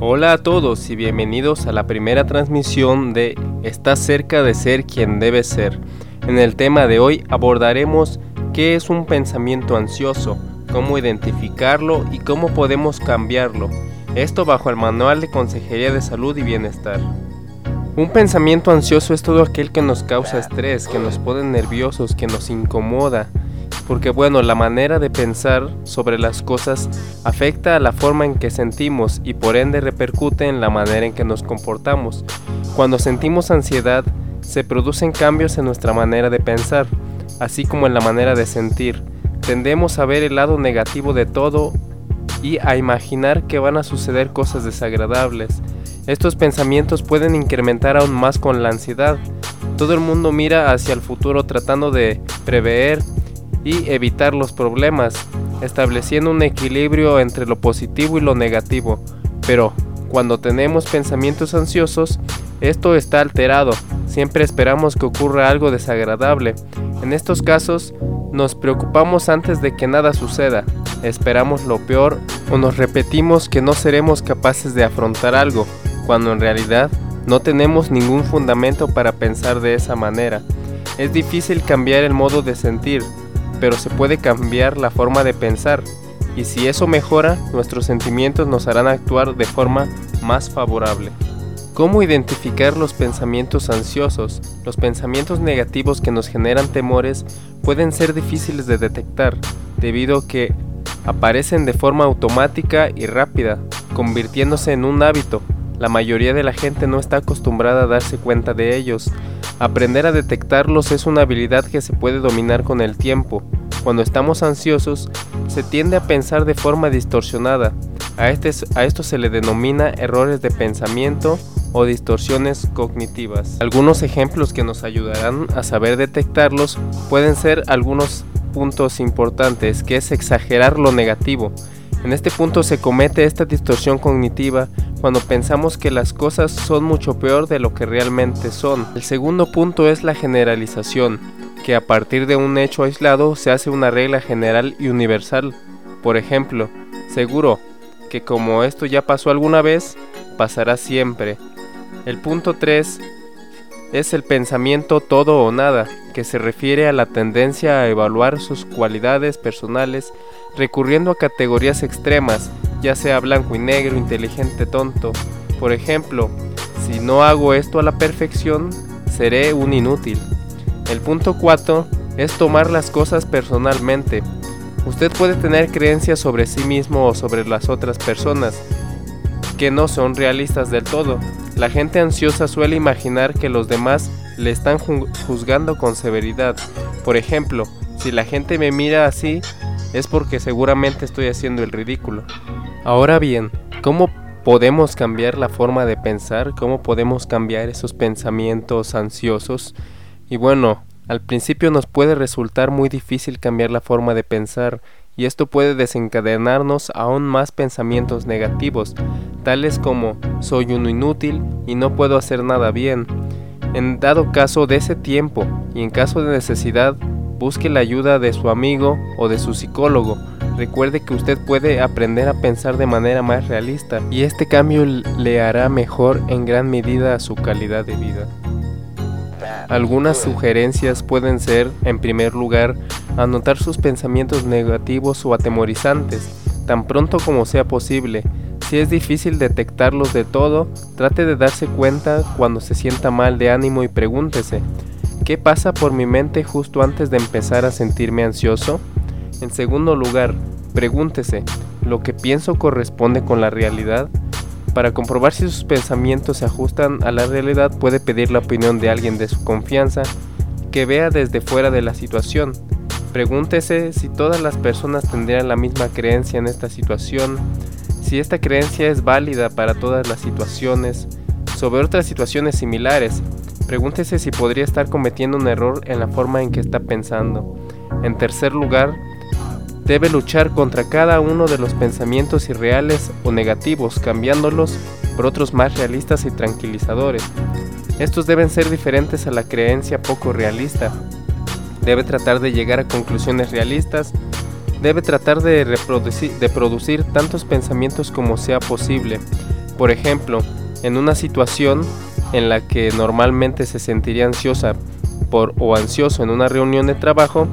Hola a todos y bienvenidos a la primera transmisión de Estás cerca de ser quien debes ser. En el tema de hoy abordaremos qué es un pensamiento ansioso, cómo identificarlo y cómo podemos cambiarlo. Esto bajo el manual de Consejería de Salud y Bienestar. Un pensamiento ansioso es todo aquel que nos causa estrés, que nos pone nerviosos, que nos incomoda, porque bueno, la manera de pensar sobre las cosas afecta a la forma en que sentimos y por ende repercute en la manera en que nos comportamos. Cuando sentimos ansiedad, se producen cambios en nuestra manera de pensar, así como en la manera de sentir. Tendemos a ver el lado negativo de todo y a imaginar que van a suceder cosas desagradables. Estos pensamientos pueden incrementar aún más con la ansiedad. Todo el mundo mira hacia el futuro tratando de prever y evitar los problemas, estableciendo un equilibrio entre lo positivo y lo negativo. Pero cuando tenemos pensamientos ansiosos, esto está alterado, siempre esperamos que ocurra algo desagradable. En estos casos, nos preocupamos antes de que nada suceda, esperamos lo peor o nos repetimos que no seremos capaces de afrontar algo, cuando en realidad no tenemos ningún fundamento para pensar de esa manera. Es difícil cambiar el modo de sentir, pero se puede cambiar la forma de pensar, y si eso mejora, nuestros sentimientos nos harán actuar de forma más favorable. ¿Cómo identificar los pensamientos ansiosos? Los pensamientos negativos que nos generan temores pueden ser difíciles de detectar, debido a que aparecen de forma automática y rápida, convirtiéndose en un hábito. La mayoría de la gente no está acostumbrada a darse cuenta de ellos, Aprender a detectarlos es una habilidad que se puede dominar con el tiempo. Cuando estamos ansiosos, se tiende a pensar de forma distorsionada. A, este, esto se le denomina errores de pensamiento o distorsiones cognitivas. Algunos ejemplos que nos ayudarán a saber detectarlos pueden ser algunos puntos importantes, que es exagerar lo negativo. En este punto se comete esta distorsión cognitiva cuando pensamos que las cosas son mucho peor de lo que realmente son. El segundo punto es la generalización, que a partir de un hecho aislado se hace una regla general y universal. Por ejemplo, seguro que como esto ya pasó alguna vez, pasará siempre. El punto 3 es el pensamiento todo o nada, que se refiere a la tendencia a evaluar sus cualidades personales recurriendo a categorías extremas ya sea blanco y negro, inteligente, tonto. Por ejemplo, si no hago esto a la perfección, seré un inútil. El punto 4 es tomar las cosas personalmente. Usted puede tener creencias sobre sí mismo o sobre las otras personas que no son realistas del todo. La gente ansiosa suele imaginar que los demás le están juzgando con severidad. Por ejemplo, si la gente me mira así, es porque seguramente estoy haciendo el ridículo. Ahora bien, ¿cómo podemos cambiar la forma de pensar? ¿Cómo podemos cambiar esos pensamientos ansiosos? Y bueno, al principio nos puede resultar muy difícil cambiar la forma de pensar y esto puede desencadenarnos aún más pensamientos negativos, tales como soy uno inútil y no puedo hacer nada bien. En dado caso de ese tiempo y en caso de necesidad, busque la ayuda de su amigo o de su psicólogo Recuerde que usted puede aprender a pensar de manera más realista y este cambio le hará mejor en gran medida a su calidad de vida. Algunas sugerencias pueden ser, en primer lugar, anotar sus pensamientos negativos o atemorizantes, tan pronto como sea posible. Si es difícil detectarlos de todo, trate de darse cuenta cuando se sienta mal de ánimo y pregúntese, ¿qué pasa por mi mente justo antes de empezar a sentirme ansioso? En segundo lugar, pregúntese, ¿lo que pienso corresponde con la realidad? Para comprobar si sus pensamientos se ajustan a la realidad puede pedir la opinión de alguien de su confianza que vea desde fuera de la situación. Pregúntese si todas las personas tendrían la misma creencia en esta situación, si esta creencia es válida para todas las situaciones, sobre otras situaciones similares. Pregúntese si podría estar cometiendo un error en la forma en que está pensando. En tercer lugar, debe luchar contra cada uno de los pensamientos irreales o negativos, cambiándolos por otros más realistas y tranquilizadores. Estos deben ser diferentes a la creencia poco realista. Debe tratar de llegar a conclusiones realistas. Debe tratar de, reproducir, de producir tantos pensamientos como sea posible. Por ejemplo, en una situación en la que normalmente se sentiría ansiosa por o ansioso en una reunión de trabajo,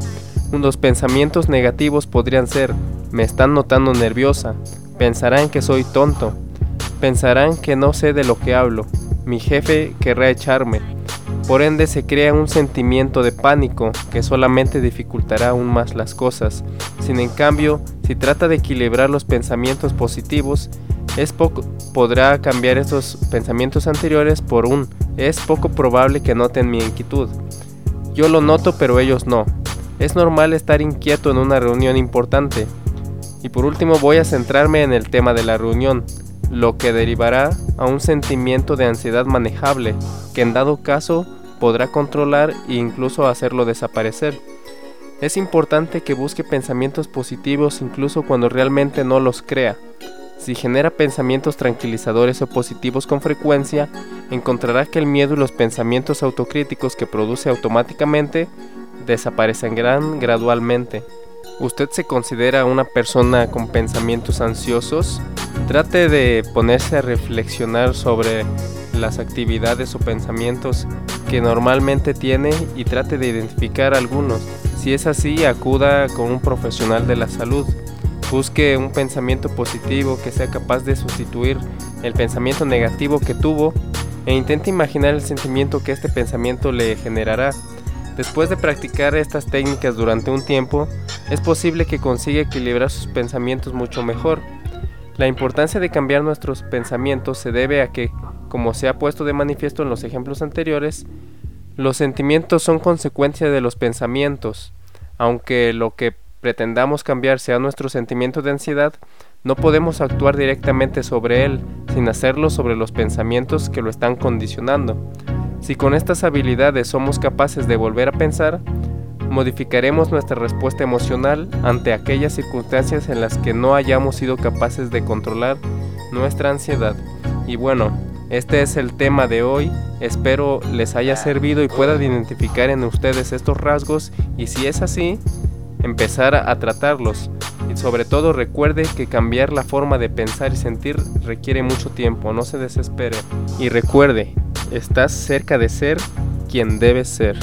los pensamientos negativos podrían ser me están notando nerviosa, pensarán que soy tonto, pensarán que no sé de lo que hablo, mi jefe querrá echarme. Por ende se crea un sentimiento de pánico que solamente dificultará aún más las cosas. Sin en cambio, si trata de equilibrar los pensamientos positivos, es poco, podrá cambiar esos pensamientos anteriores por un es poco probable que noten mi inquietud. Yo lo noto pero ellos no. Es normal estar inquieto en una reunión importante. Y por último voy a centrarme en el tema de la reunión, lo que derivará a un sentimiento de ansiedad manejable, que en dado caso podrá controlar e incluso hacerlo desaparecer. Es importante que busque pensamientos positivos incluso cuando realmente no los crea. Si genera pensamientos tranquilizadores o positivos con frecuencia, encontrará que el miedo y los pensamientos autocríticos que produce automáticamente desaparecerán gradualmente. ¿Usted se considera una persona con pensamientos ansiosos? Trate de ponerse a reflexionar sobre las actividades o pensamientos que normalmente tiene y trate de identificar algunos. Si es así, acuda con un profesional de la salud. Busque un pensamiento positivo que sea capaz de sustituir el pensamiento negativo que tuvo e intente imaginar el sentimiento que este pensamiento le generará. Después de practicar estas técnicas durante un tiempo, es posible que consiga equilibrar sus pensamientos mucho mejor. La importancia de cambiar nuestros pensamientos se debe a que, como se ha puesto de manifiesto en los ejemplos anteriores, los sentimientos son consecuencia de los pensamientos, aunque lo que pretendamos cambiar sea nuestro sentimiento de ansiedad, no podemos actuar directamente sobre él sin hacerlo sobre los pensamientos que lo están condicionando. Si con estas habilidades somos capaces de volver a pensar, modificaremos nuestra respuesta emocional ante aquellas circunstancias en las que no hayamos sido capaces de controlar nuestra ansiedad. Y bueno, este es el tema de hoy. Espero les haya servido y puedan identificar en ustedes estos rasgos y si es así, empezar a tratarlos. Y sobre todo recuerde que cambiar la forma de pensar y sentir requiere mucho tiempo, no se desespere. Y recuerde, estás cerca de ser quien debes ser.